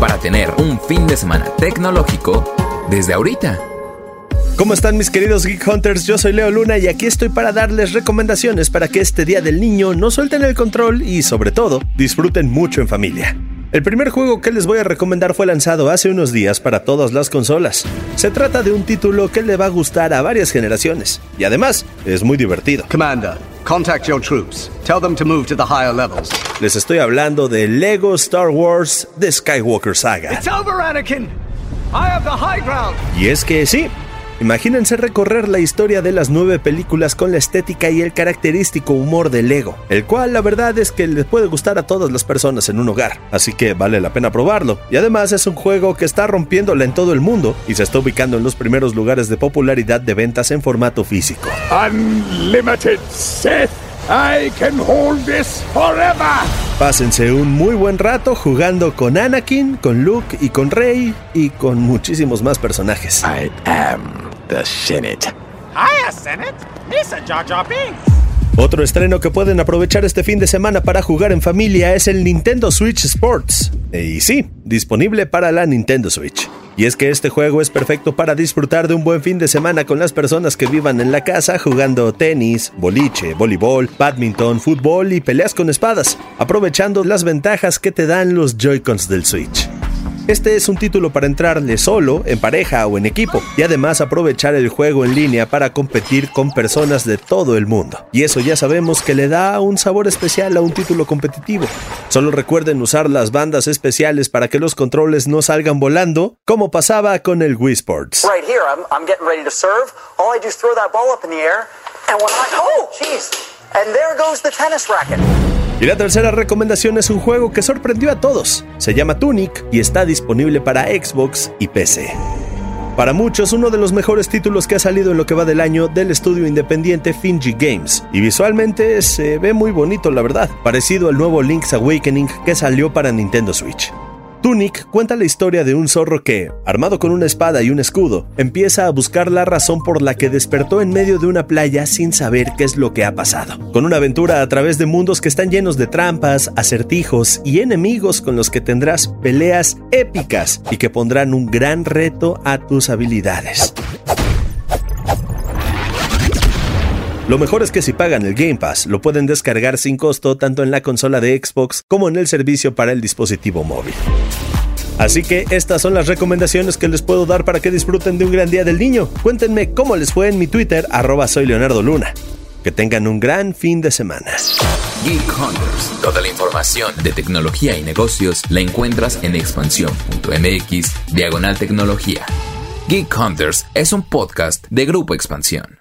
para tener un fin de semana tecnológico desde ahorita. ¿Cómo están mis queridos Geek Hunters? Yo soy Leo Luna y aquí estoy para darles recomendaciones para que este Día del Niño no suelten el control y sobre todo disfruten mucho en familia. El primer juego que les voy a recomendar fue lanzado hace unos días para todas las consolas. Se trata de un título que le va a gustar a varias generaciones y además es muy divertido. Commander, contact your troops. Tell them to move to the higher levels. Les estoy hablando de Lego Star Wars The Skywalker Saga. It's over, Anakin. I have the high ground. Y es que sí, Imagínense recorrer la historia de las nueve películas con la estética y el característico humor de Lego, el cual la verdad es que les puede gustar a todas las personas en un hogar, así que vale la pena probarlo. Y además es un juego que está rompiéndola en todo el mundo y se está ubicando en los primeros lugares de popularidad de ventas en formato físico. Unlimited Sith. I can hold this forever. Pásense un muy buen rato jugando con Anakin, con Luke y con Rey y con muchísimos más personajes. I am the Senate. Hiya, Senate. Misa Jar Jar Binks. Otro estreno que pueden aprovechar este fin de semana para jugar en familia es el Nintendo Switch Sports. Y sí, disponible para la Nintendo Switch. Y es que este juego es perfecto para disfrutar de un buen fin de semana con las personas que vivan en la casa jugando tenis, boliche, voleibol, badminton, fútbol y peleas con espadas, aprovechando las ventajas que te dan los Joy-Cons del Switch. Este es un título para entrarle solo, en pareja o en equipo, y además aprovechar el juego en línea para competir con personas de todo el mundo. Y eso ya sabemos que le da un sabor especial a un título competitivo. Solo recuerden usar las bandas especiales para que los controles no salgan volando, como pasaba con el Wii Sports. Right here, I'm, I'm getting ready to serve. All I do is throw that ball up in the air, and when I oh, jeez, and there goes the tennis racket. Y la tercera recomendación es un juego que sorprendió a todos. Se llama Tunic y está disponible para Xbox y PC. Para muchos, uno de los mejores títulos que ha salido en lo que va del año del estudio independiente Finji Games. Y visualmente se ve muy bonito, la verdad, parecido al nuevo Link's Awakening que salió para Nintendo Switch. Tunic cuenta la historia de un zorro que, armado con una espada y un escudo, empieza a buscar la razón por la que despertó en medio de una playa sin saber qué es lo que ha pasado. Con una aventura a través de mundos que están llenos de trampas, acertijos y enemigos con los que tendrás peleas épicas y que pondrán un gran reto a tus habilidades. Lo mejor es que si pagan el Game Pass, lo pueden descargar sin costo tanto en la consola de Xbox como en el servicio para el dispositivo móvil. Así que estas son las recomendaciones que les puedo dar para que disfruten de un gran día del niño. Cuéntenme cómo les fue en mi Twitter, arroba soy Leonardo Luna. Que tengan un gran fin de semana. Geek Hunters. Toda la información de tecnología y negocios la encuentras en expansión.mx, diagonal tecnología. Geek Hunters es un podcast de Grupo Expansión.